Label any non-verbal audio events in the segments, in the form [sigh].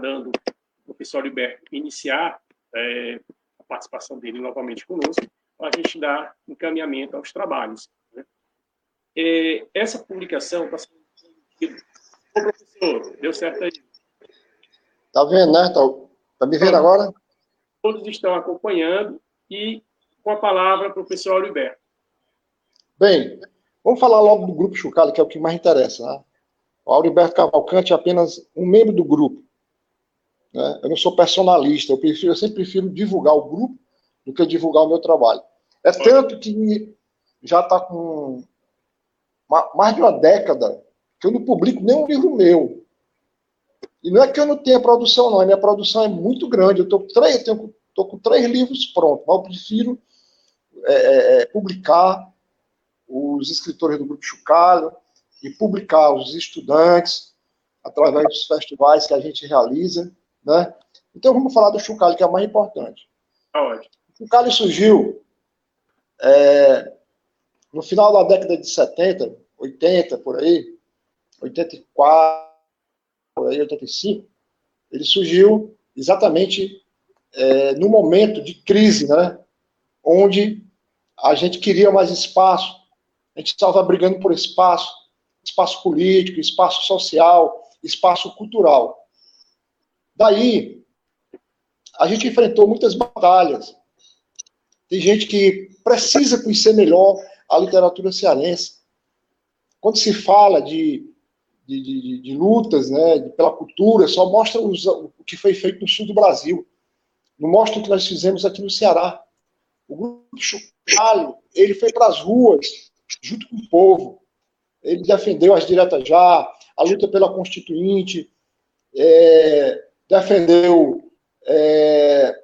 dando o professor Alberto iniciar é, a participação dele novamente conosco, para a gente dar encaminhamento aos trabalhos. Né? É, essa publicação está sendo. Ô, professor, deu certo aí? Tá vendo, né? Tá, tá me vendo agora? Todos estão acompanhando e com a palavra, professor Alberto. Bem, vamos falar logo do grupo Chucalho, que é o que mais interessa. Né? O Auriberto Cavalcante é apenas um membro do grupo. Né? Eu não sou personalista, eu, prefiro, eu sempre prefiro divulgar o grupo do que divulgar o meu trabalho. É tanto que já está com mais de uma década que eu não publico nenhum livro meu. E não é que eu não tenha produção, não. A minha produção é muito grande. Eu estou com três livros prontos, mas eu prefiro é, é, é, publicar os escritores do Grupo Chucalho e publicar os estudantes através dos festivais que a gente realiza. Né? Então vamos falar do Chucalho, que é o mais importante. Aonde? O Chucalho surgiu é, no final da década de 70, 80, por aí, 84, por aí, 85, ele surgiu exatamente é, no momento de crise, né? onde a gente queria mais espaço, a gente estava brigando por espaço, espaço político, espaço social, espaço cultural. Daí, a gente enfrentou muitas batalhas. Tem gente que precisa conhecer melhor a literatura cearense. Quando se fala de, de, de, de lutas né, pela cultura, só mostra os, o que foi feito no sul do Brasil. Não mostra o que nós fizemos aqui no Ceará. O grupo Chucalho, ele foi para as ruas, junto com o povo. Ele defendeu as diretas já, a luta pela Constituinte, é, defendeu é,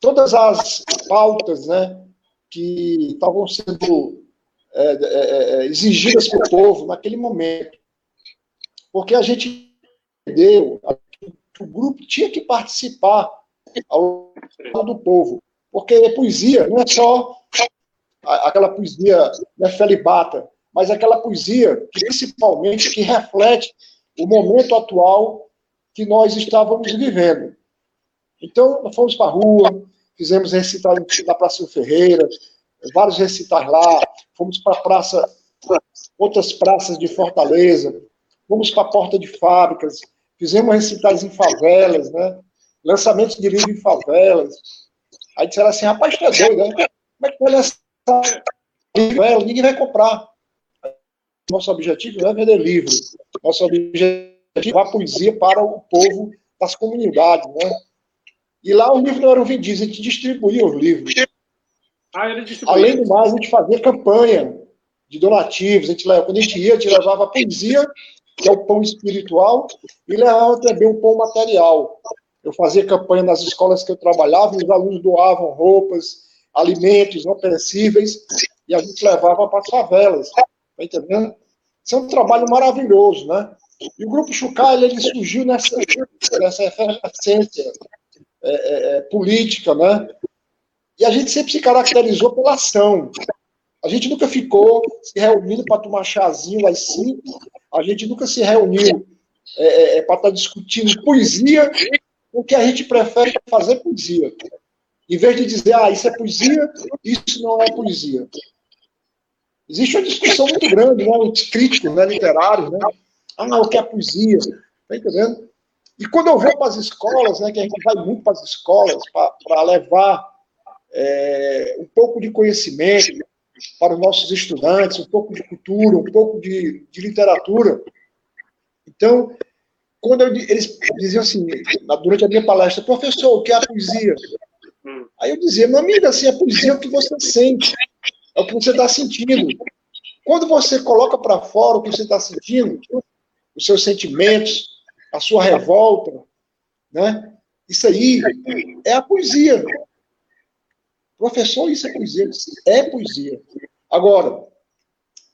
todas as pautas né, que estavam sendo é, é, é exigidas pelo povo naquele momento. Porque a gente entendeu que o grupo tinha que participar ao lado do povo. Porque poesia não é só aquela poesia né, felibata, mas aquela poesia principalmente que reflete o momento atual que nós estávamos vivendo. Então, nós fomos para a rua, fizemos recitais na Praça Ferreira, vários recitais lá, fomos para praça, outras praças de Fortaleza, fomos para a porta de fábricas, fizemos recitais em favelas, né? lançamentos de livro em favelas. Aí disseram assim, rapaz, é doido, né? Como é que vai lançar livro? Ninguém vai comprar. Nosso objetivo não é vender livro. Nosso objetivo levar poesia para o povo das comunidades, né? E lá os livros não eram vendidos, a gente distribuía os livros. Ah, Além do mais, a gente fazia campanha de donativos. A gente, quando a gente ia, a gente levava a poesia, que é o pão espiritual, e levava também o pão material. Eu fazia campanha nas escolas que eu trabalhava, e os alunos doavam roupas, alimentos não perecíveis, e a gente levava para as favelas. Tá entendendo? Isso é um trabalho maravilhoso, né? E o Grupo Chucalha, ele surgiu nessa, nessa efervescência é, é, é, política, né? E a gente sempre se caracterizou pela ação. A gente nunca ficou se reunindo para tomar chazinho às cinco, a gente nunca se reuniu é, é, é para estar tá discutindo poesia, o que a gente prefere fazer poesia. Em vez de dizer, ah, isso é poesia, isso não é poesia. Existe uma discussão muito grande, né, entre críticos né, literários, né? Ah, o que é poesia? Tá entendendo? E quando eu vou para as escolas, né, que a gente vai muito para as escolas para levar é, um pouco de conhecimento para os nossos estudantes, um pouco de cultura, um pouco de, de literatura. Então, quando eu, eles diziam assim, durante a minha palestra, professor, o que é a poesia? Aí eu dizia, meu amigo, assim, a poesia é o que você sente, é o que você está sentindo. Quando você coloca para fora o que você está sentindo, os seus sentimentos, a sua revolta, né? Isso aí é a poesia. Professor, isso é poesia. É poesia. Agora,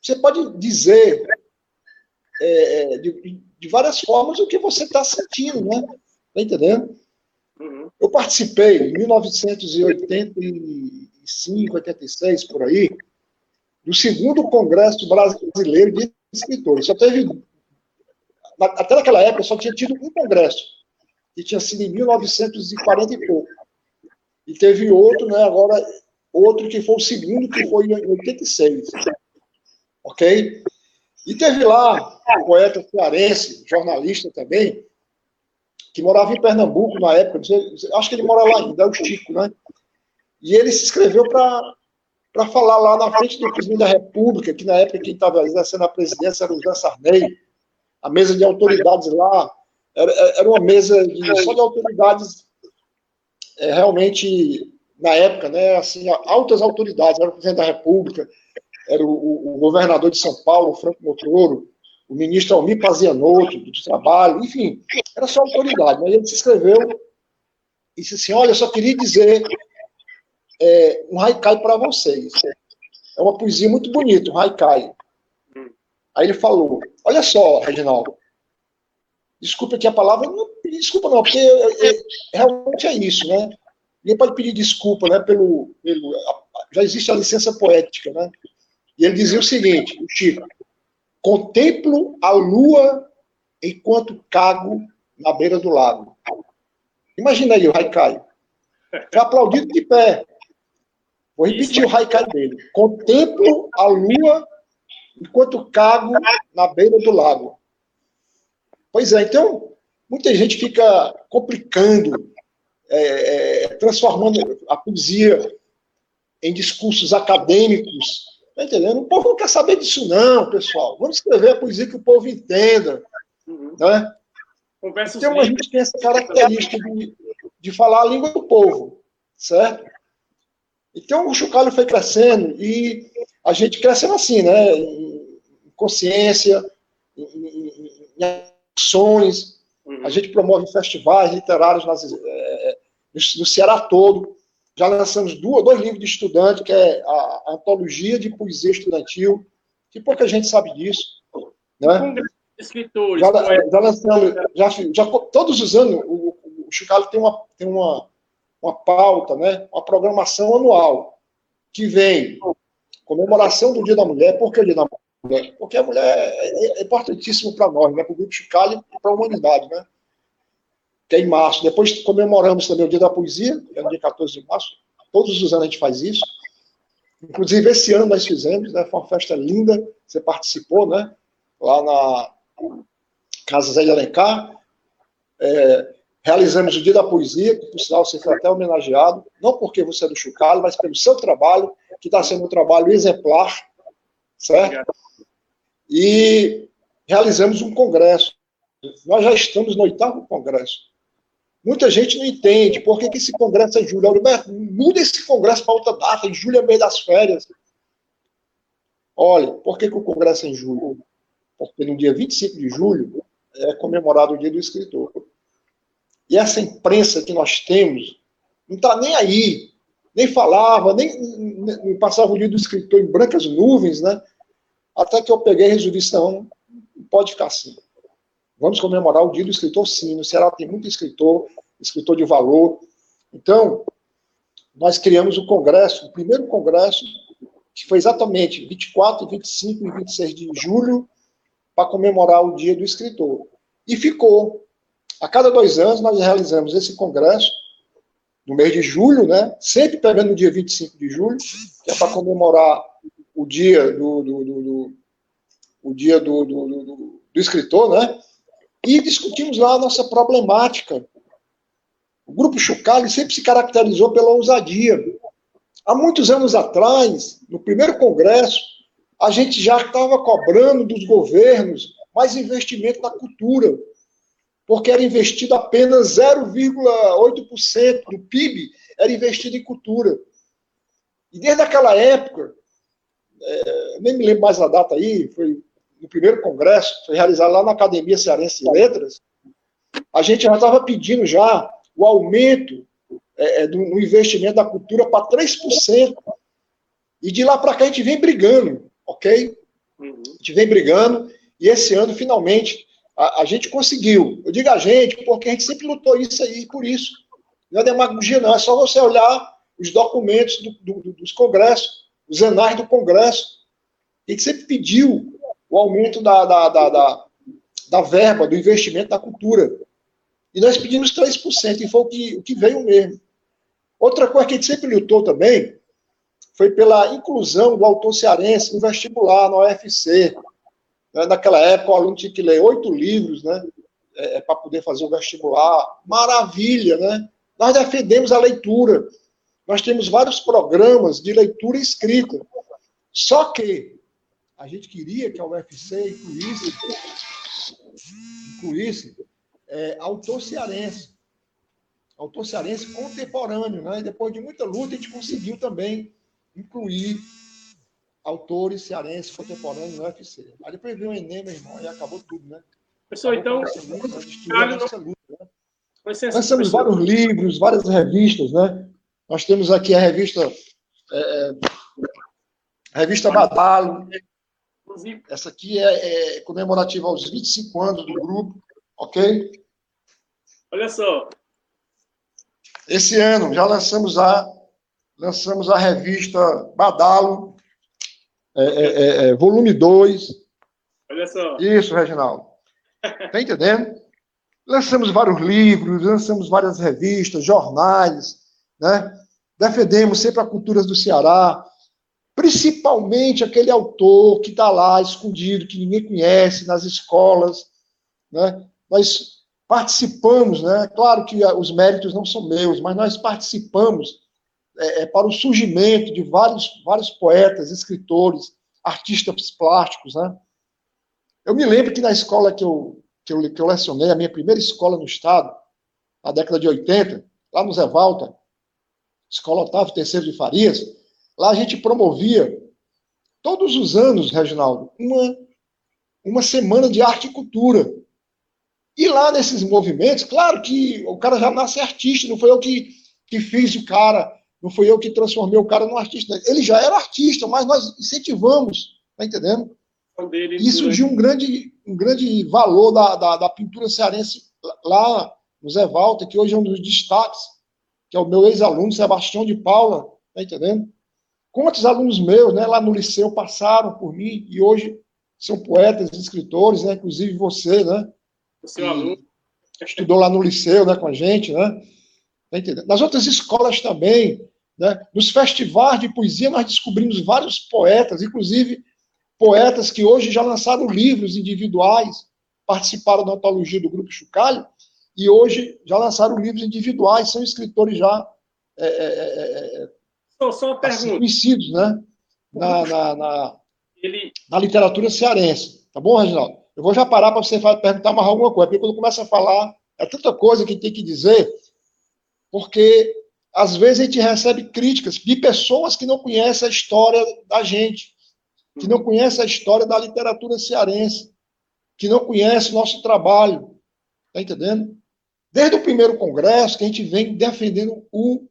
você pode dizer é, é de, de, várias formas o que você está sentindo, né? Tá entendendo? Uhum. Eu participei em 1985, 86, por aí, do segundo Congresso Brasileiro de Escritores. Só teve até naquela época só tinha tido um congresso, que tinha sido em 1940 e pouco. E teve outro, né, agora, outro que foi o segundo, que foi em 86. Ok? E teve lá um poeta cearense, jornalista também, que morava em Pernambuco na época, acho que ele mora lá ainda, é o Chico, né? E ele se inscreveu para falar lá na frente do presidente da República, que na época quem estava exercendo a presidência era o José Sarney, a mesa de autoridades lá, era, era uma mesa de, só de autoridades é, realmente, na época, né, assim, altas autoridades, era o presidente da República, era o, o, governador de São Paulo, Franco Motroro, o ministro Almir Pazianotto, do Trabalho, enfim, era só autoridade. Mas ele se escreveu e disse assim, olha, eu só queria dizer é, um haikai para vocês. É uma poesia muito bonita, um haikai. Aí ele falou, olha só, Reginaldo, desculpa aqui a palavra, não, desculpa não, porque é, é, realmente é isso, né? Ninguém pode pedir desculpa, né, pelo, pelo, já existe a licença poética, né? E ele dizia o seguinte, o Chico, contemplo a lua enquanto cago na beira do lago. Imagina aí o Haikai. Foi aplaudido de pé. Vou repetir o Haikai dele. Contemplo a lua enquanto cago na beira do lago. Pois é, então, muita gente fica complicando, é, é, transformando a poesia em discursos acadêmicos. Tá entendendo? O povo não quer saber disso, não, pessoal. Vamos escrever a poesia que o povo entenda. Uhum. Né? então, a gente tem essa característica de, de falar a língua do povo, certo? Então, o chocalho foi crescendo e a gente crescendo assim, né? Consciência, em, em, em ações. Uhum. A gente promove festivais literários nas, é, no, Ceará todo. Já lançamos duas, dois livros de estudante, que é a, a Antologia de Poesia Estudantil, que pouca gente sabe disso. Né? Escritores, já, já lançamos, já, já, todos os anos, o, o Chocalho tem uma, tem uma uma pauta, né, uma programação anual, que vem comemoração do Dia da Mulher. Por que o Dia da Mulher? Porque a mulher é, é importantíssimo para nós, né, para o Grupo Chicalho e para a humanidade. Né? Que é em março. Depois comemoramos também o Dia da Poesia, que é no dia 14 de março. Todos os anos a gente faz isso. Inclusive, esse ano nós fizemos, né? Foi uma festa linda. Você participou, né? Lá na Casa Zé de Alencar. É, Realizamos o Dia da Poesia, que por sinal você foi até homenageado, não porque você é do Chucalho, mas pelo seu trabalho, que está sendo um trabalho exemplar, certo? E realizamos um congresso. Nós já estamos no oitavo congresso. Muita gente não entende por que, que esse congresso é em julho. Alberto, muda esse congresso para outra data, em julho é mês das férias. Olha, por que, que o congresso é em julho? Porque no dia 25 de julho é comemorado o dia do escritor. E essa imprensa que nós temos não está nem aí, nem falava, nem, nem, passava o dia do escritor em brancas nuvens, né? Até que eu peguei e resolvi, não, pode ficar assim. Vamos comemorar o dia do escritor, sim. No Ceará tem muito escritor, escritor de valor. Então, nós criamos o congresso, o primeiro congresso, que foi exatamente 24, 25 e 26 de julho, para comemorar o dia do escritor. E ficou. A cada dois anos nós realizamos esse congresso, no mês de julho, né? sempre pegando o dia 25 de julho, que é para comemorar o dia do, do, do o dia do, do, do, do escritor, né? E discutimos lá a nossa problemática. O grupo Chucalho sempre se caracterizou pela ousadia. Há muitos anos atrás, no primeiro congresso, a gente já estava cobrando dos governos mais investimento na cultura porque era investido apenas 0,8% do PIB era investido em cultura. E desde aquela época, é, nem me lembro mais a data aí, foi no primeiro congresso, foi realizado lá na Academia Cearense de Letras, a gente já estava pedindo já o aumento é, é do, no investimento da cultura para 3%. E de lá para cá a gente vem brigando, ok? Uhum. A gente vem brigando, e esse ano, finalmente, a, a, gente conseguiu. Eu digo a gente, porque a gente sempre lutou isso aí, por isso. Não é demagogia, não. É só você olhar os documentos do, do, dos congressos, os anais do Congresso. A gente sempre pediu o aumento da, da, da, da, da verba, do investimento da cultura. E nós pedimos 3%, e foi o que, o que veio mesmo. Outra coisa que a gente sempre lutou também foi pela inclusão do autor cearense no vestibular, no UFC. Né? Naquela época, o aluno tinha que ler oito livros né? É, é para poder fazer o vestibular. Maravilha, né? Nós defendemos a leitura. Nós temos vários programas de leitura escrita. Só que a gente queria que a UFC incluísse, incluísse é, autor cearense. Autor cearense contemporâneo. Né? E depois de muita luta, a gente conseguiu também incluir autores cearenses contemporâneos no UFC. Aí depois veio o Enem, meu irmão, e acabou tudo, né? Pessoal, então. Luta, luta, né? Lançamos vários livros, várias revistas, né? Nós temos aqui a revista. É, é revista Badalo. Essa aqui é, é comemorativa aos 25 anos do grupo, ok? Olha só. Esse ano já lançamos a lançamos a revista Badalo, é, é, é, é volume 2. Olha só. Isso, Reginaldo. [laughs] Tá entendendo? Lançamos vários livros, lançamos várias revistas, jornais, né? Defendemos sempre a cultura do Ceará, principalmente aquele autor que está lá escondido, que ninguém conhece nas escolas, né? Nós participamos, né? Claro que os méritos não são meus, mas nós participamos é, é, para o surgimento de vários, vários poetas, escritores, artistas plásticos, né? Eu me lembro que na escola que eu, que eu, que eu lecionei, a minha primeira escola no estado, na década de 80, lá no Zé Valta, Escola Otávio Terceiro de Farias, lá a gente promovia, todos os anos, Reginaldo, uma, uma semana de arte e cultura. E lá nesses movimentos, claro que o cara já nasce artista, não foi eu que, que fiz o cara não fui eu que transformei o cara num artista. Ele já era artista, mas nós incentivamos, tá entendendo? Isso de um grande, um grande valor da, da, da, pintura cearense lá no Zé Walter, que hoje é um dos destaques, que é o meu ex-aluno, Sebastião de Paula, tá entendendo? Quantos alunos meus, né, lá no liceu passaram por mim e hoje são poetas, escritores, né, inclusive você, né? Seu aluno. Estudou lá no liceu, né, com a gente, né? Tá entendendo? Nas outras escolas também, né? Nos festivais de poesia, nós descobrimos vários poetas, inclusive poetas que hoje já lançaram livros individuais, participaram da antologia do Grupo Chucalho, e hoje já lançaram livros individuais, são escritores já é, é, é, é só, só uma assim, conhecidos né? na, na, na, Ele... na literatura cearense. Tá bom, Reginaldo? Eu vou já parar para você perguntar mais alguma coisa, porque quando começa a falar, é tanta coisa que tem que dizer, porque às vezes a gente recebe críticas de pessoas que não conhecem a história da gente, que não conhecem a história da literatura cearense, que não conhecem o nosso trabalho. Está entendendo? Desde o primeiro congresso que a gente vem defendendo o,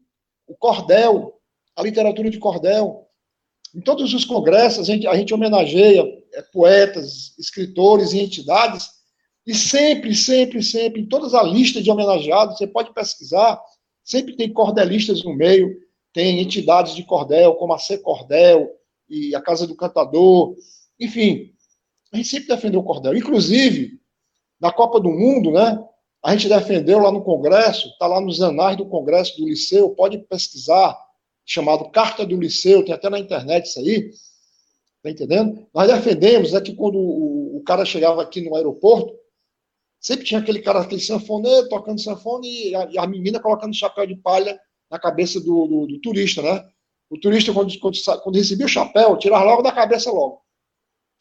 o cordel, a literatura de cordel. Em todos os congressos, a gente, a gente homenageia é, poetas, escritores e entidades, e sempre, sempre, sempre, em todas as listas de homenageados, você pode pesquisar, Sempre tem cordelistas no meio, tem entidades de cordel, como a C Cordel e a Casa do Cantador, enfim, a gente sempre defendeu o cordel. Inclusive, na Copa do Mundo, né? A gente defendeu lá no Congresso, está lá nos anais do Congresso do Liceu, pode pesquisar, chamado Carta do Liceu, tem até na internet isso aí, tá entendendo? Nós defendemos é que quando o, o cara chegava aqui no aeroporto, Sempre tinha aquele cara, aquele sanfoneiro tocando sanfone e a, e a menina colocando chapéu de palha na cabeça do, do, do turista, né? O turista, quando, quando, quando, recebia o chapéu, tirava logo da cabeça logo.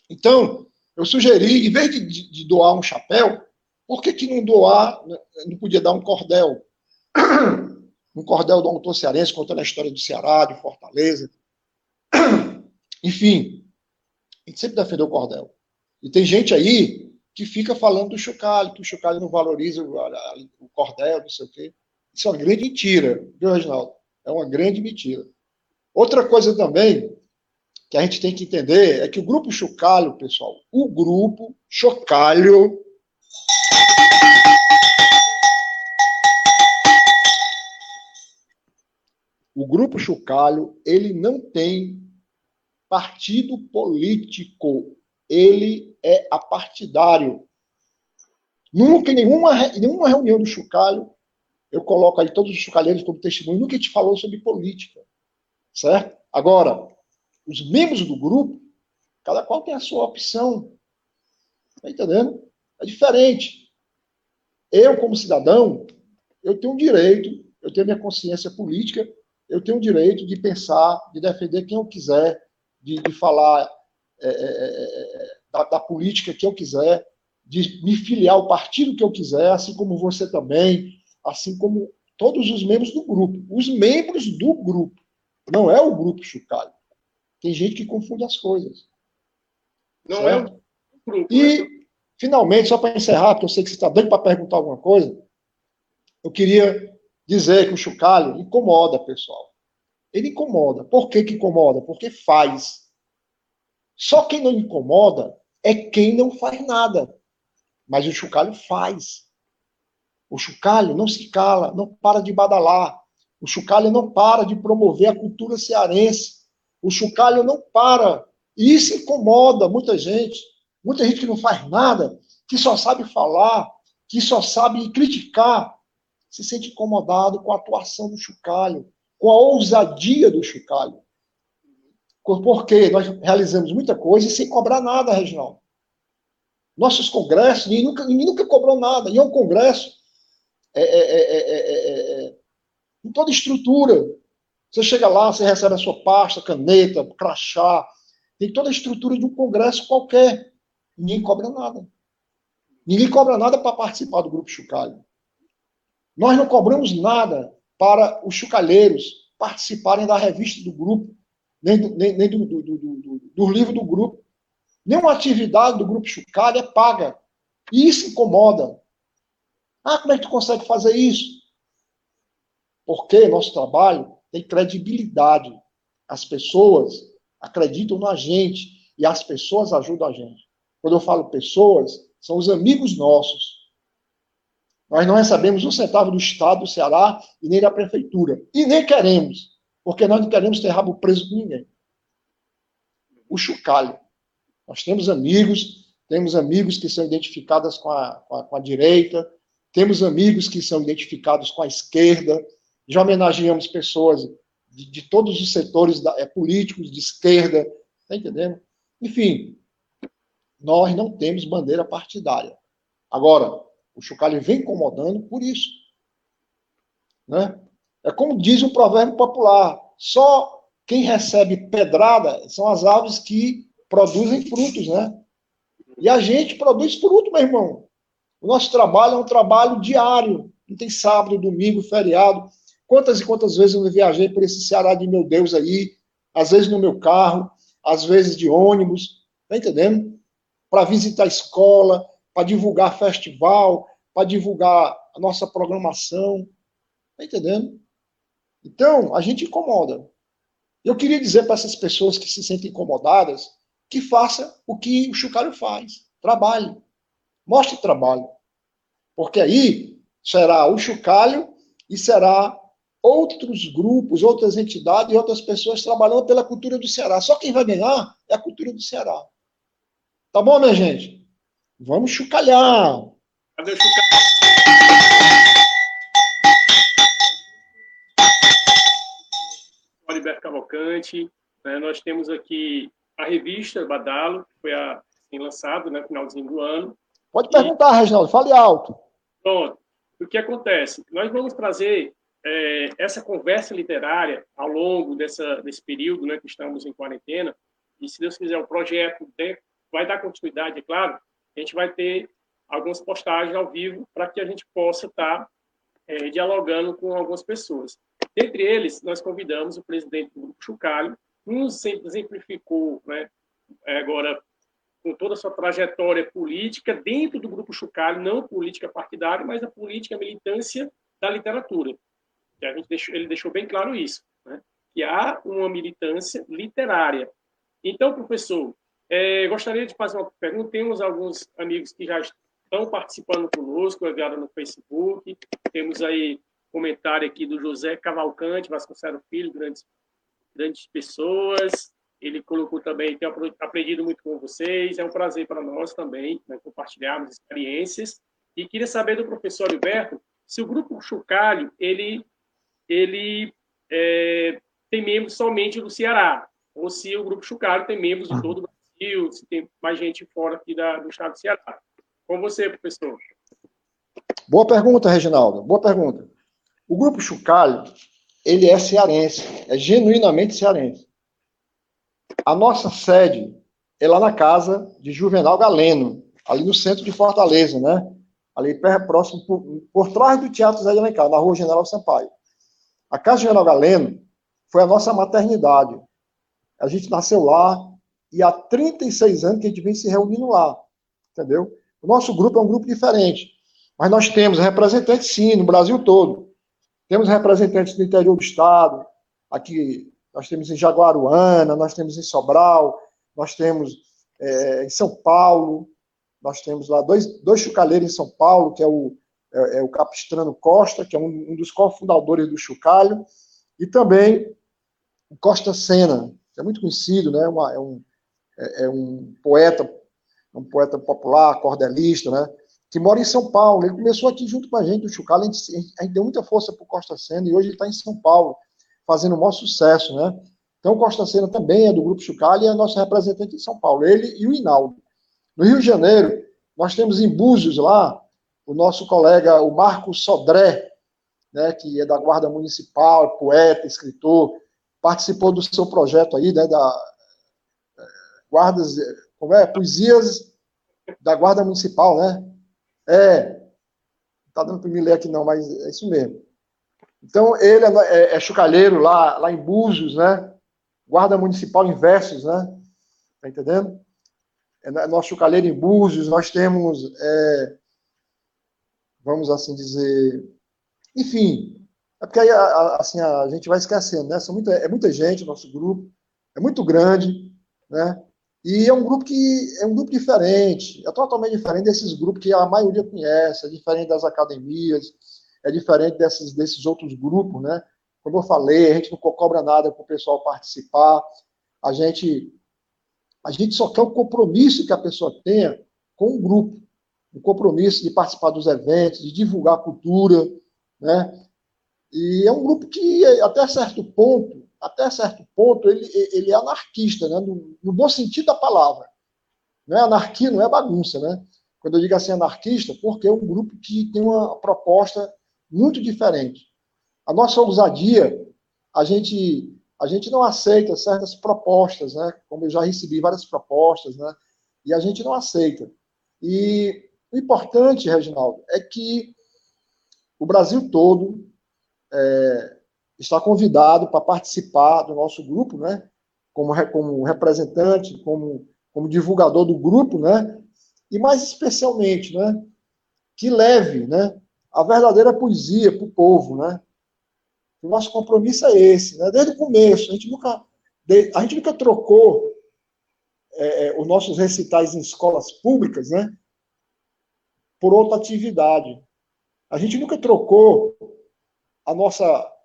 Então, eu sugeri, em vez de, de, de doar um chapéu, por que, que não doar, né, não podia dar um cordel? [clears throat] Um cordel do autor cearense contando a história do Ceará, de Fortaleza. [clears throat] Enfim, a gente sempre defendeu o cordel. E tem gente aí que fica falando do chocalho, que o chocalho não valoriza o, o cordel, não sei o quê. Isso é uma grande mentira, viu, Reginaldo? É uma grande mentira. Outra coisa também que a gente tem que entender é que o grupo chocalho, pessoal, o grupo chocalho grupo chocalho, ele não tem partido político ele é apartidário. Nunca, em nenhuma, em nenhuma reunião do chocalho, eu coloco aí todos os chocalheiros como testemunho, nunca te falou sobre política. Certo? Agora, os membros do grupo, cada qual tem a sua opção. Está entendendo? É diferente. Eu, como cidadão, eu tenho um direito, eu tenho minha consciência política, eu tenho o direito de pensar, de defender quem eu quiser, de, de falar é, é, é, é da, da, política que eu quiser, de me filiar ao partido que eu quiser, assim como você também, assim como todos os membros do grupo. Os membros do grupo, não é o grupo Chucalho. Tem gente que confunde as coisas. Não certo? é o grupo. E, finalmente, só para encerrar, porque eu sei que você está dando para perguntar alguma coisa, eu queria dizer que o chocalho incomoda, pessoal. Ele incomoda. Por que, que incomoda? Porque faz. Só quem não incomoda é quem não faz nada. Mas o chocalho faz. O chocalho não se cala, não para de badalar. O chocalho não para de promover a cultura cearense. O chocalho não para. E isso incomoda muita gente. Muita gente que não faz nada, que só sabe falar, que só sabe criticar se sente incomodado com a atuação do chocalho, com a ousadia do chocalho. Porque nós realizamos muita coisa sem cobrar nada, Reginaldo. Nossos congressos, ninguém nunca, ninguém nunca cobrou nada. E é um congresso é, é, é, em toda estrutura. Você chega lá, você recebe a sua pasta, caneta, crachá, tem toda a estrutura de um congresso qualquer. Ninguém cobra nada. Ninguém cobra nada para participar do grupo Chucalho. Nós não cobramos nada para os chucalheiros participarem da revista do grupo, nem do, nem, nem do, do, do, do, livro do grupo. Nenhuma atividade do grupo Chucalho é paga. E isso incomoda. Ah, como é que tu consegue fazer isso? Porque nosso trabalho tem credibilidade. As pessoas acreditam na gente e as pessoas ajudam a gente. Quando eu falo pessoas, são os amigos nossos nós não recebemos um centavo do Estado do Ceará e nem da Prefeitura. E nem queremos, porque nós não queremos ter rabo preso com ninguém. O chocalho. Nós temos amigos, temos amigos que são identificados com a, com a, com a direita, temos amigos que são identificados com a esquerda, já homenageamos pessoas de, de todos os setores da, é, políticos de esquerda, está entendendo? Enfim, nós não temos bandeira partidária. Agora, o chocalho vem incomodando por isso. Né? É como diz um provérbio popular: só quem recebe pedrada são as aves que produzem frutos, né? E a gente produz fruto, meu irmão. O nosso trabalho é um trabalho diário. Não tem sábado, domingo, feriado. Quantas e quantas vezes eu viajei por esse Ceará de meu Deus aí, às vezes no meu carro, às vezes de ônibus, tá entendendo? Para visitar a escola, para divulgar festival, para divulgar a nossa programação. Está entendendo? Então, a gente incomoda. Eu queria dizer para essas pessoas que se sentem incomodadas que faça o que o Chucalho faz. Trabalhe. Mostre trabalho. Porque aí será o Chucalho e será outros grupos, outras entidades e outras pessoas trabalhando pela cultura do Ceará. Só quem vai ganhar é a cultura do Ceará. Tá bom, minha gente? Vamos chucalhar. Cadê o Oliver Cavalcante. Né? Nós temos aqui a revista Badalo, que foi a, assim, lançado no né, finalzinho do ano. Pode perguntar, e... Reginaldo, fale alto. Pronto. O que acontece? Nós vamos trazer é, essa conversa literária ao longo dessa, desse período né, que estamos em quarentena, e se Deus quiser, o projeto vai dar continuidade, é claro, a gente vai ter algumas postagens ao vivo para que a gente possa estar tá, é, dialogando com algumas pessoas. Entre eles, nós convidamos o presidente do Grupo Chucalho, nos exemplificou, né, é, agora, com toda a sua trajetória política dentro do Grupo Chucalho, não política partidária, mas a política, militância da literatura. Deixou, ele deixou bem claro isso, né, que há uma militância literária. Então, professor, é, gostaria de fazer uma pergunta. Temos alguns amigos que já estão participando conosco, enviaram no Facebook. Temos aí comentário aqui do José Cavalcante, Vasconcelos Filho, grandes, grandes pessoas. Ele colocou também, tem aprendido muito com vocês. É um prazer para nós também né, compartilharmos experiências. E queria saber do professor Alberto se o grupo Chucalho ele, ele é, tem membros somente do Ceará, ou se o grupo Chucalho tem membros de todo o Brasil, se tem mais gente fora aqui da, do estado do Ceará. Com você, professor. Boa pergunta, Reginaldo. Boa pergunta. O grupo Chucalho, ele é cearense, é genuinamente cearense. A nossa sede é lá na casa de Juvenal Galeno, ali no centro de Fortaleza, né? Ali próximo, por, por trás do Teatro Zé de Alencar, na rua General Sampaio. A casa de Juvenal Galeno foi a nossa maternidade. A gente nasceu lá e há 36 anos que a gente vem se reunindo lá, entendeu? O nosso grupo é um grupo diferente, mas nós temos representantes, sim, no Brasil todo. Temos representantes do interior do estado, aqui nós temos em Jaguaruana, nós temos em Sobral, nós temos é, em São Paulo, nós temos lá dois, dois chucaleiros em São Paulo, que é o, é, é o Capistrano Costa, que é um, um dos cofundadores do Chucalho, e também Costa Sena, que é muito conhecido, né? Uma, é, um, é, é, um poeta, um poeta popular, cordelista, né? Que mora em São Paulo. Ele começou aqui junto com a gente, do Chucalho, a gente, a gente deu muita força para o Costa Sena, e hoje ele está em São Paulo, fazendo o maior sucesso, né? Então, o Costa Sena também é do Grupo Chucalho e é nosso representante em São Paulo, ele e o Inaldo. No Rio de Janeiro, nós temos em Búzios lá o nosso colega, o Marco Sodré, né, que é da Guarda Municipal, poeta, escritor, participou do seu projeto aí, né, da é, guardas, como é, poesias da Guarda Municipal, né? É, não tá dando para me ler aqui não, mas é isso mesmo. Então, ele é, é, é chucalheiro lá, lá em Búzios, né? Guarda Municipal em versos, né? Tá entendendo? É nosso chucalheiro em Búzios, nós temos, é, vamos assim dizer, enfim, é porque aí assim, a gente vai esquecendo, né? São muita, é muita gente nosso grupo, é muito grande, né? E é um grupo que é um grupo diferente, é totalmente diferente desses grupos que a maioria conhece, é diferente das academias, é diferente desses, desses outros grupos, né? Como eu falei, a gente não cobra nada para o pessoal participar, a gente a gente só quer o compromisso que a pessoa tenha com o grupo, o compromisso de participar dos eventos, de divulgar a cultura, né? E é um grupo que, até certo ponto, até certo ponto, ele, ele é anarquista, né? no, no bom sentido da palavra. Não é anarquia, não é bagunça, né? Quando eu digo assim anarquista, porque é um grupo que tem uma proposta muito diferente. A nossa ousadia, a gente a gente não aceita certas propostas, né? Como eu já recebi várias propostas, né? E a gente não aceita. E o importante, Reginaldo, é que o Brasil todo é, está convidado para participar do nosso grupo, né? Como, como representante, como, como divulgador do grupo, né? E mais especialmente, né? Que leve, né? A verdadeira poesia para o povo, né? O nosso compromisso é esse, né? desde o começo. A gente nunca, a gente nunca trocou é, é, os nossos recitais em escolas públicas né? por outra atividade. A gente nunca trocou a nossa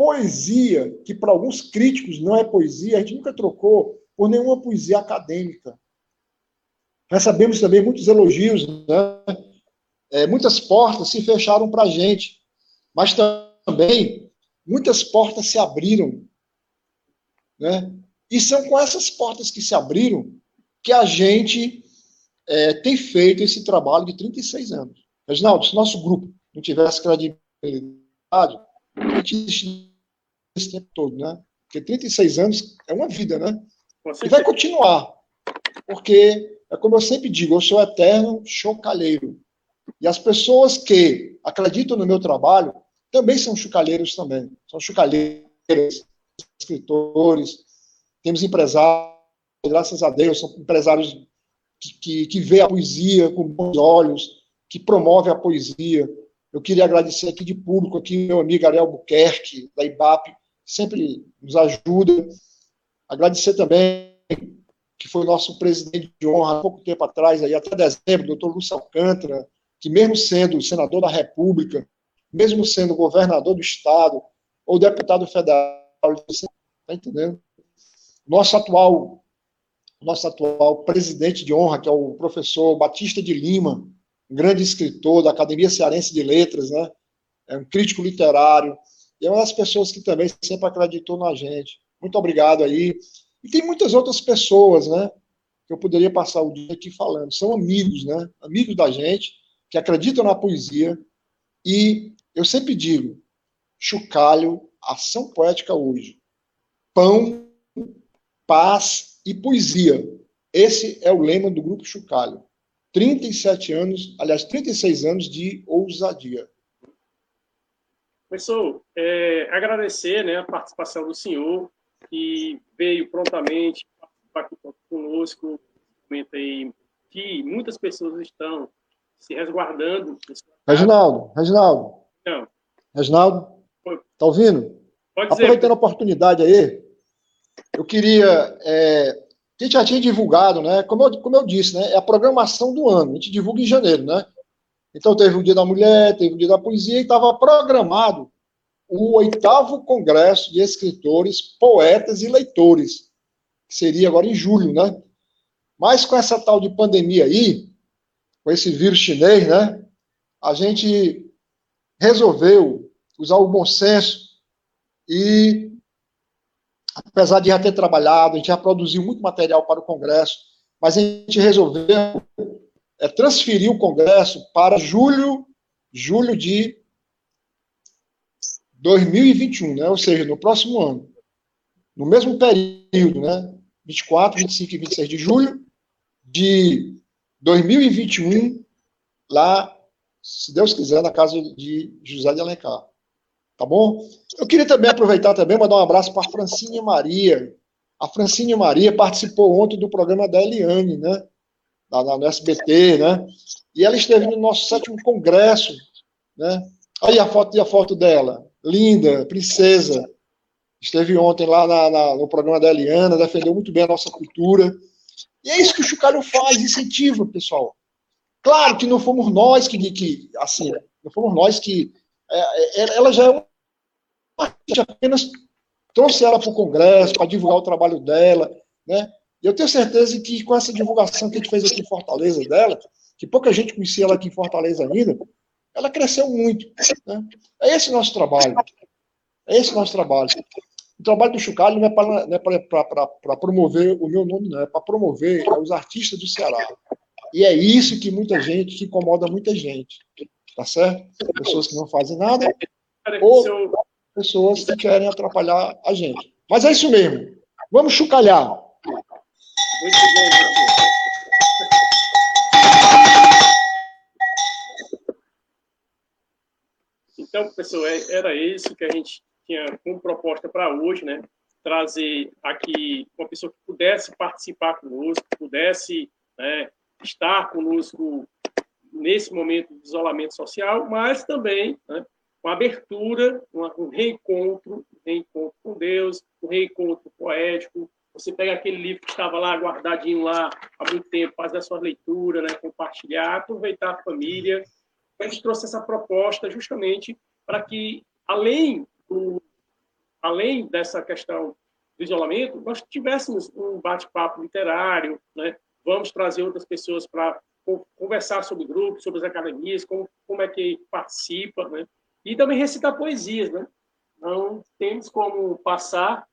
poesia, que para alguns críticos não é poesia, a gente nunca trocou por nenhuma poesia acadêmica. Recebemos também muitos elogios, né? É, muitas portas se fecharam para a gente, mas também muitas portas se abriram. Né? E são com essas portas que se abriram que a gente é, tem feito esse trabalho de 36 anos. Reginaldo, se nosso grupo não tivesse credibilidade, gente esse tempo todo, né? Porque 36 anos é uma vida, né? E vai continuar. Porque, é como eu sempre digo, eu sou eterno chocalheiro. E as pessoas que acreditam no meu trabalho também são chucalheiros também. São chucalheiros, escritores, temos empresários, graças a Deus, são empresários que, que, que vê a poesia com bons olhos, que promove a poesia. Eu queria agradecer aqui de público, aqui meu amigo Ariel Buquerque, da IBAP, sempre nos ajuda. Agradecer também, que foi nosso presidente de honra há pouco tempo atrás, aí, até dezembro, doutor Lúcio Alcântara, que mesmo sendo senador da República, mesmo sendo governador do estado ou deputado federal, está entendendo? Nosso atual, nosso atual presidente de honra, que é o professor Batista de Lima, um grande escritor da Academia Cearense de Letras, né? É um crítico literário. E é uma das pessoas que também sempre acreditou na gente. Muito obrigado aí. E tem muitas outras pessoas, né? Que eu poderia passar o dia aqui falando. São amigos, né? Amigos da gente, que acreditam na poesia. E eu sempre digo, chocalho, ação poética hoje. Pão, paz e poesia. Esse é o lema do Grupo Chocalho. 37 anos, aliás, 36 anos de ousadia. Professor, é, agradecer né, a participação do senhor, que veio prontamente participar aqui conosco, momento aí que muitas pessoas estão se resguardando. Reginaldo, Reginaldo. Não. Reginaldo, tá ouvindo? Pode Aproveitando a oportunidade aí, eu queria é, a gente já tinha divulgado, né? Como eu, como eu disse, né? É a programação do ano. A gente divulga em janeiro, né? Então teve o Dia da Mulher, teve o Dia da Poesia e estava programado o oitavo Congresso de Escritores, Poetas e Leitores, que seria agora em julho, né? Mas com essa tal de pandemia aí, com esse vírus chinês, né? A gente resolveu usar o bom senso e apesar de já ter trabalhado, a gente já produziu muito material para o Congresso, mas a gente resolveu é, transferir o Congresso para julho, julho de 2021, né? ou seja, no próximo ano. No mesmo período, né? 24, 25 e 26 de julho de 2021, lá, se Deus quiser, na casa de José de Alencar. Tá bom? Eu queria também aproveitar também, mandar um abraço para a Francine Maria. A Francine Maria participou ontem do programa da Eliane, né? Na, no SBT, né? E ela esteve no nosso sétimo congresso, né? Aí a foto, a foto dela, linda, princesa. Esteve ontem lá na, na, no programa da Eliana, defendeu muito bem a nossa cultura. E é isso que o Chucalho faz, incentiva, pessoal. Claro que não fomos nós que, que assim, não fomos nós que. É, é ela já é a gente apenas trouxe ela para o Congresso para divulgar o trabalho dela, né? E eu tenho certeza que com essa divulgação que a gente fez aqui em Fortaleza dela, que pouca gente conhecia ela aqui em Fortaleza ainda, ela cresceu muito. Né? É esse o nosso trabalho. É esse o nosso trabalho. O trabalho do Chucalho não é para é promover o meu nome, não, é para promover os artistas do Ceará. E é isso que muita gente, que incomoda muita gente. Tá certo? Pessoas que não fazem nada, ou pessoas que querem atrapalhar a gente. Mas é isso mesmo. Vamos chucalhar. Muito bom, Então, pessoal, é, era isso que a gente tinha como proposta para hoje, né? Trazer aqui uma pessoa que pudesse participar conosco, pudesse né, estar conosco nesse momento de isolamento social, mas também né, uma abertura, um reencontro, um reencontro com Deus, um reencontro poético. Você pega aquele livro que estava lá guardadinho lá há muito tempo, faz a sua leitura, né, compartilhar, aproveitar a família. A gente trouxe essa proposta justamente para que, além, do, além dessa questão do isolamento, nós tivéssemos um bate-papo literário, né? vamos trazer outras pessoas para conversar sobre grupos, sobre as academias, como, como é que participa, né? E também recitar poesias, né? Não temos como passar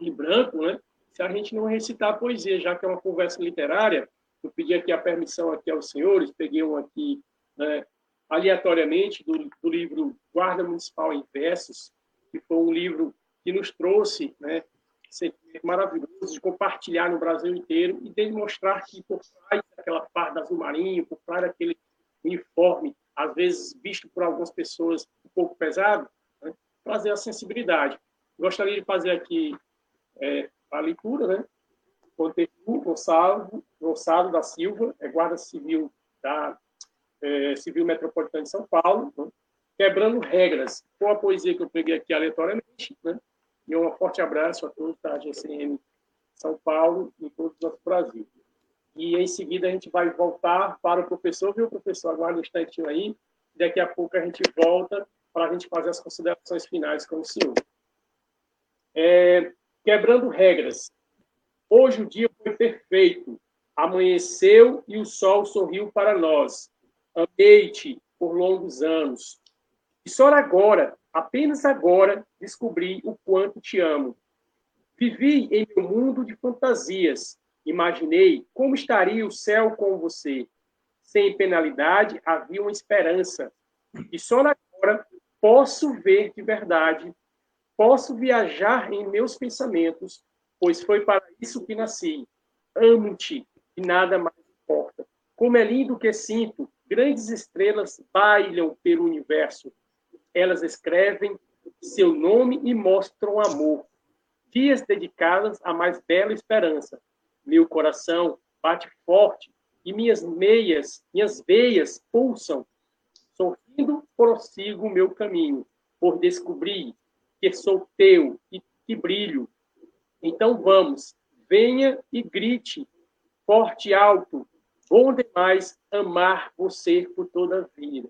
em branco, né? Se a gente não recitar poesia, já que é uma conversa literária, eu pedi aqui a permissão aqui aos senhores, peguei um aqui, né, aleatoriamente, do, do livro Guarda Municipal em Versos, que foi um livro que nos trouxe, né, maravilhoso de compartilhar no Brasil inteiro e de mostrar que por trás daquela farda azul marinho, por trás daquele uniforme às vezes visto por algumas pessoas um pouco pesado, né? trazer a sensibilidade. Gostaria de fazer aqui é, a leitura, né? Conteúdo Gonçalo, Gonçalo da Silva, é guarda civil da é, Civil Metropolitana de São Paulo, né? quebrando regras, com a poesia que eu peguei aqui aleatoriamente, né? E um forte abraço a todos da GCM São Paulo e todos do Brasil e em seguida a gente vai voltar para o professor, viu, professor? Aguarda um instantinho aí, daqui a pouco a gente volta para a gente fazer as considerações finais com o senhor. É, quebrando regras. Hoje o dia foi perfeito, amanheceu e o sol sorriu para nós. Amei-te por longos anos. E só agora, apenas agora, descobri o quanto te amo. Vivi em meu mundo de fantasias. Imaginei como estaria o céu com você. Sem penalidade, havia uma esperança. E só agora posso ver de verdade. Posso viajar em meus pensamentos, pois foi para isso que nasci. Amo-te e nada mais importa. Como é lindo que sinto, grandes estrelas bailam pelo universo. Elas escrevem seu nome e mostram amor. Dias dedicadas à mais bela esperança. Meu coração bate forte e minhas meias, minhas veias pulsam. Sorrindo, prossigo o meu caminho, por descobrir que sou teu e que brilho. Então vamos, venha e grite, forte e alto, bom demais amar você por toda a vida.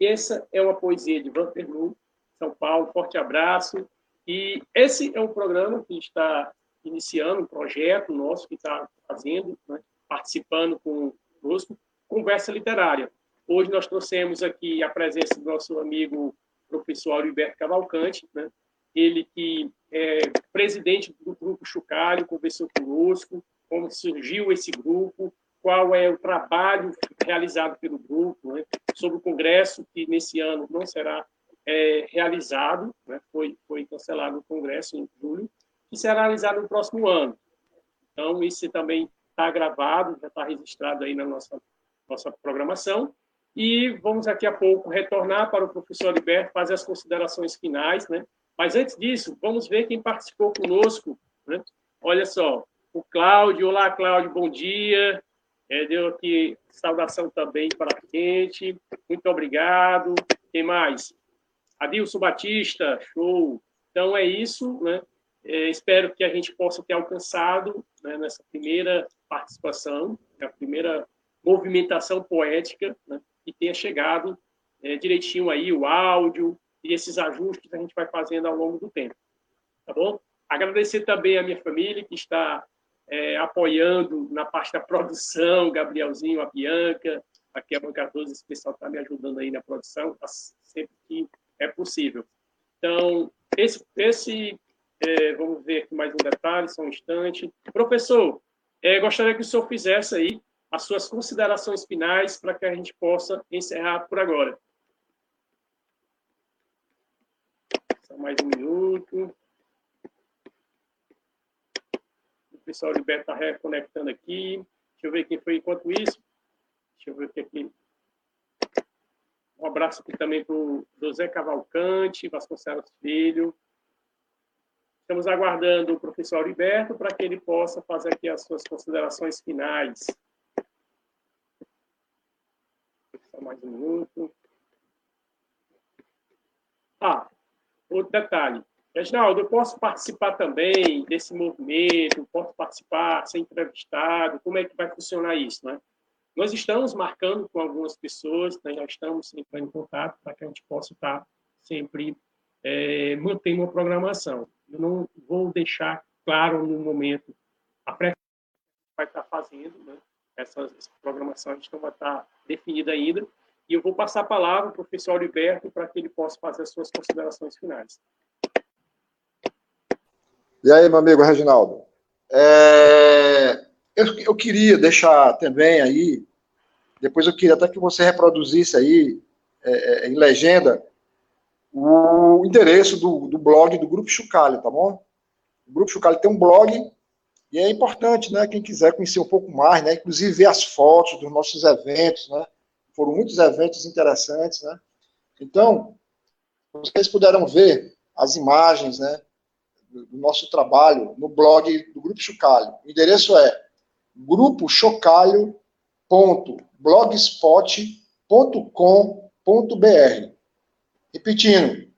Essa é uma poesia de Vanderlu, São Paulo. Forte abraço. E esse é um programa que está iniciando, um projeto nosso que está fazendo, né, participando conosco, Conversa Literária. Hoje nós trouxemos aqui a presença do nosso amigo professor Auriberto Cavalcante, né, ele que é presidente do Grupo Chucalho, conversou conosco, como surgiu esse grupo, qual é o trabalho realizado pelo grupo, né, sobre o congresso que nesse ano não será é, realizado, né, foi, foi cancelado o congresso em julho, que será realizado no próximo ano. Então, isso também está gravado, já está registrado aí na nossa, nossa programação. E vamos daqui a pouco retornar para o professor Alberto, fazer as considerações finais, né? Mas antes disso, vamos ver quem participou conosco, né? Olha só, o Cláudio, olá Cláudio, bom dia. É, deu aqui saudação também para a gente. Muito obrigado. Quem mais? Adilson Batista, show. Então é isso, né? É, espero que a gente possa ter alcançado né, nessa primeira participação, a primeira movimentação poética, né, e tenha chegado é, direitinho aí o áudio e esses ajustes a gente vai fazendo ao longo do tempo, tá bom? Agradecer também a minha família que está é, apoiando na parte da produção, Gabrielzinho, a Bianca, aqui a Banca 12, esse pessoal está me ajudando aí na produção, tá sempre que é possível. Então, esse, esse é, vamos ver aqui mais um detalhe, só um instante. Professor, é, gostaria que o senhor fizesse aí as suas considerações finais para que a gente possa encerrar por agora. Só mais um minuto. pessoal Liberto está reconectando aqui. Deixa eu ver quem foi enquanto isso. Deixa eu ver aqui. Um abraço aqui também para o José Cavalcante, Vasconcelos Filho. Estamos aguardando o professor Auriberto para que ele possa fazer aqui as suas considerações finais. Só mais um minuto. Ah, outro detalhe. Reginaldo, eu posso participar também desse movimento, posso participar, ser entrevistado, como é que vai funcionar isso, né? Nós estamos marcando com algumas pessoas, né, já estamos entrando em contato para que a gente possa estar sempre é, mantendo uma programação. Eu não vou deixar claro no momento a que vai estar fazendo, né? Essa, essa programação a gente não vai estar definida ainda, e eu vou passar a palavra para o professor Alberto para que ele possa fazer as suas considerações finais. E aí, meu amigo Reginaldo? É, eu, eu queria deixar também aí, depois eu queria até que você reproduzisse aí, é, é em legenda, o endereço do, do blog do Grupo Chucalho, tá bom? O Grupo Chucalho tem um blog e é importante, né? Quem quiser conhecer um pouco mais, né? Inclusive ver as fotos dos nossos eventos, né? Foram muitos eventos interessantes, né? Então, vocês puderam ver as imagens, né? do nosso trabalho no blog do Grupo Chocalho. O endereço é grupochocalho.blogspot.com.br. Repetindo,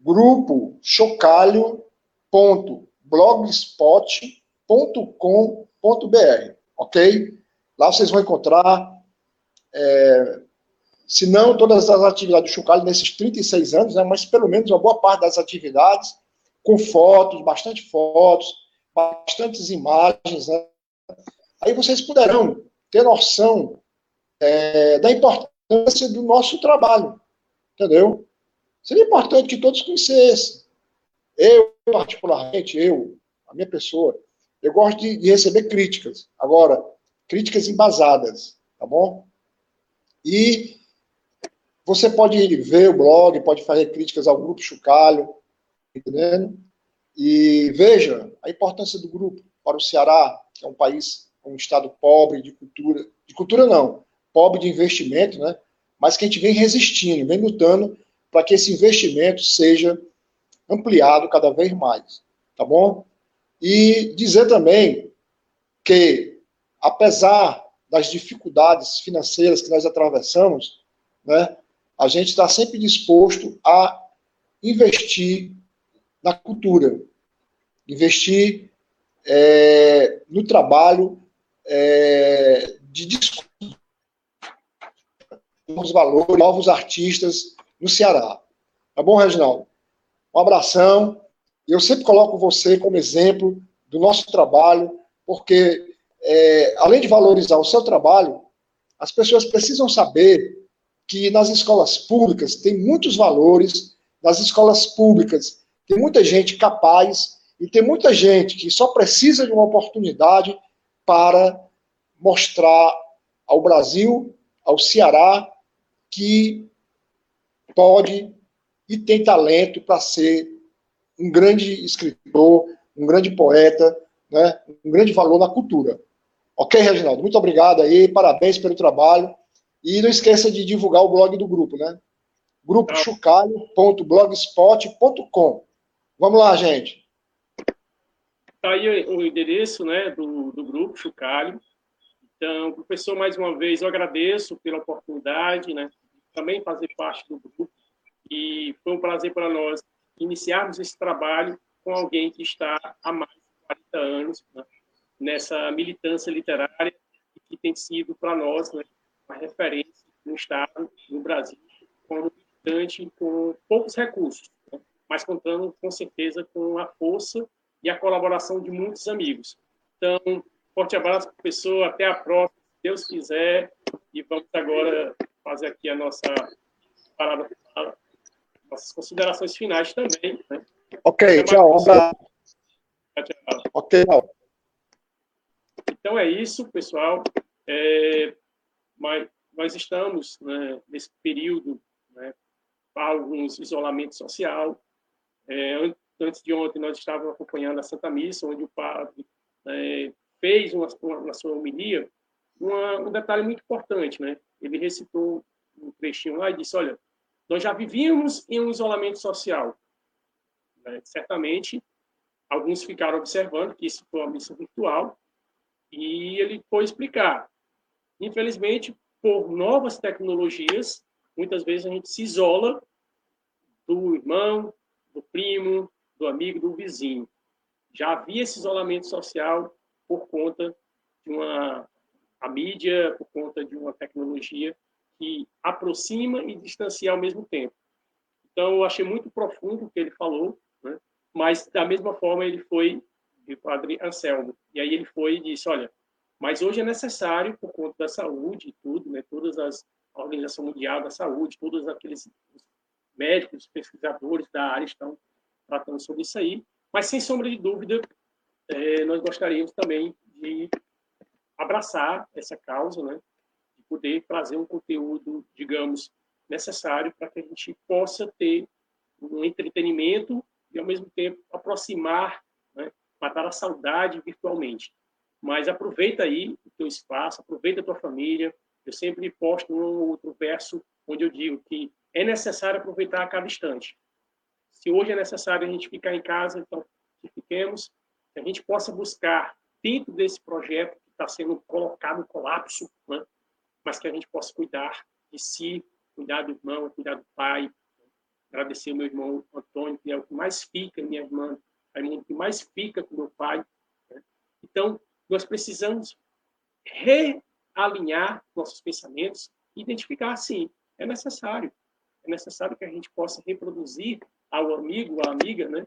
grupo chocalho.blogspot.com.br, ok? Lá vocês vão encontrar, é, se não todas as atividades do Chocalho nesses 36 anos, né, mas pelo menos uma boa parte das atividades, com fotos, bastante fotos, bastantes imagens. Né? Aí vocês poderão ter noção é, da importância do nosso trabalho, entendeu? Seria importante que todos conhecessem. Eu, particularmente, eu, a minha pessoa, eu gosto de, de receber críticas. Agora, críticas embasadas, tá bom? E você pode ver o blog, pode fazer críticas ao Grupo Chucalho, entendendo? E veja a importância do grupo para o Ceará, que é um país, um estado pobre de cultura, de cultura não, pobre de investimento, né? Mas que a gente vem resistindo, vem lutando para que esse investimento seja ampliado cada vez mais, tá bom? E dizer também que, apesar das dificuldades financeiras que nós atravessamos, né, a gente está sempre disposto a investir na cultura, investir é, no trabalho é, de novos valores, novos artistas no Ceará. Tá bom, Reginaldo? Um abração. Eu sempre coloco você como exemplo do nosso trabalho, porque é, além de valorizar o seu trabalho, as pessoas precisam saber que nas escolas públicas tem muitos valores, nas escolas públicas tem muita gente capaz e tem muita gente que só precisa de uma oportunidade para mostrar ao Brasil, ao Ceará, que pode e tem talento para ser um grande escritor, um grande poeta, né, um grande valor na cultura. Ok, Reginaldo? Muito obrigado aí, parabéns pelo trabalho. E não esqueça de divulgar o blog do grupo, né? grupochucalho.blogspot.com. Vamos lá, gente. Está aí o endereço né, do, do grupo Chucalho. Então, professor, mais uma vez, eu agradeço pela oportunidade, né? Também fazer parte do grupo. E foi um prazer para nós iniciarmos esse trabalho com alguém que está há mais de 40 anos né, nessa militância literária e que tem sido para nós né, uma referência no Estado, no Brasil, como militante com poucos recursos mas contando com certeza com a força e a colaboração de muitos amigos. Então, forte abraço, professor, até a próxima, se Deus quiser, e vamos agora fazer aqui a nossa parada, nossas considerações finais também. Né? Ok, tchau, Tchau, tchau. Ok, tchau. Então é isso, pessoal. É, mas nós estamos né, nesse período, né, alguns isolamento social, é, antes de ontem, nós estávamos acompanhando a Santa Missa, onde o padre é, fez uma, uma, na sua homilia uma, um detalhe muito importante. Né? Ele recitou um trechinho lá e disse: Olha, nós já vivíamos em um isolamento social. Né? Certamente, alguns ficaram observando que isso foi uma missa virtual, e ele foi explicar. Infelizmente, por novas tecnologias, muitas vezes a gente se isola do irmão, do primo, do amigo, do vizinho. Já havia esse isolamento social por conta de uma a mídia, por conta de uma tecnologia que aproxima e distancia ao mesmo tempo. Então, eu achei muito profundo o que ele falou, né? mas, da mesma forma, ele foi, o padre Anselmo, e aí ele foi e disse, olha, mas hoje é necessário, por conta da saúde e tudo, né? todas as a Organização Mundial da Saúde, todos aqueles médicos, pesquisadores da área estão tratando sobre isso aí. Mas, sem sombra de dúvida, é, nós gostaríamos também de abraçar essa causa, né? De poder trazer um conteúdo, digamos, necessário para que a gente possa ter um entretenimento e, ao mesmo tempo, aproximar, né? matar a saudade virtualmente. Mas aproveita aí o teu espaço, aproveita a tua família. Eu sempre posto um outro verso onde eu digo que é necessário aproveitar a cada instante. Se hoje é necessário a gente ficar em casa, então que fiquemos, que a gente possa buscar dentro desse projeto que está sendo colocado em colapso, né? Mas que a gente possa cuidar de si, cuidar do irmão, cuidar do pai. Agradecer ao meu irmão Antônio, que é o que mais fica, minha irmã Raimundo, que mais fica com meu pai. Né? Então, nós precisamos realinhar nossos pensamentos, identificar, sim, é necessário é necessário que a gente possa reproduzir ao amigo, à amiga, né?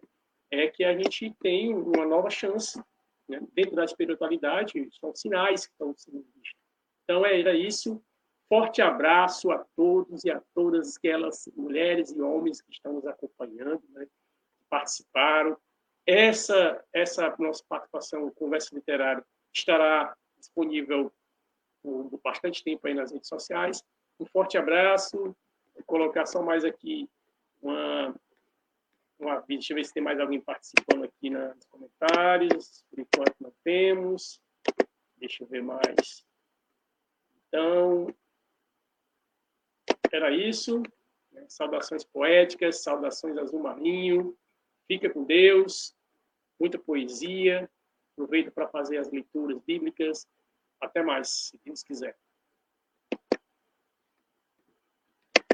É que a gente tem uma nova chance. Né? Dentro da espiritualidade, são sinais que estão sendo vistos. Então, era isso. Forte abraço a todos e a todas aquelas mulheres e homens que estão nos acompanhando, né, que participaram. Essa, essa nossa participação, Conversa Literária, estará disponível por bastante tempo aí nas redes sociais. Um forte abraço. Vou colocar só mais aqui uma, uma. Deixa eu ver se tem mais alguém participando aqui nos comentários. Por enquanto não temos. Deixa eu ver mais. Então, era isso. Saudações poéticas, saudações azul marinho. Fica com Deus. Muita poesia. Aproveito para fazer as leituras bíblicas. Até mais, se Deus quiser.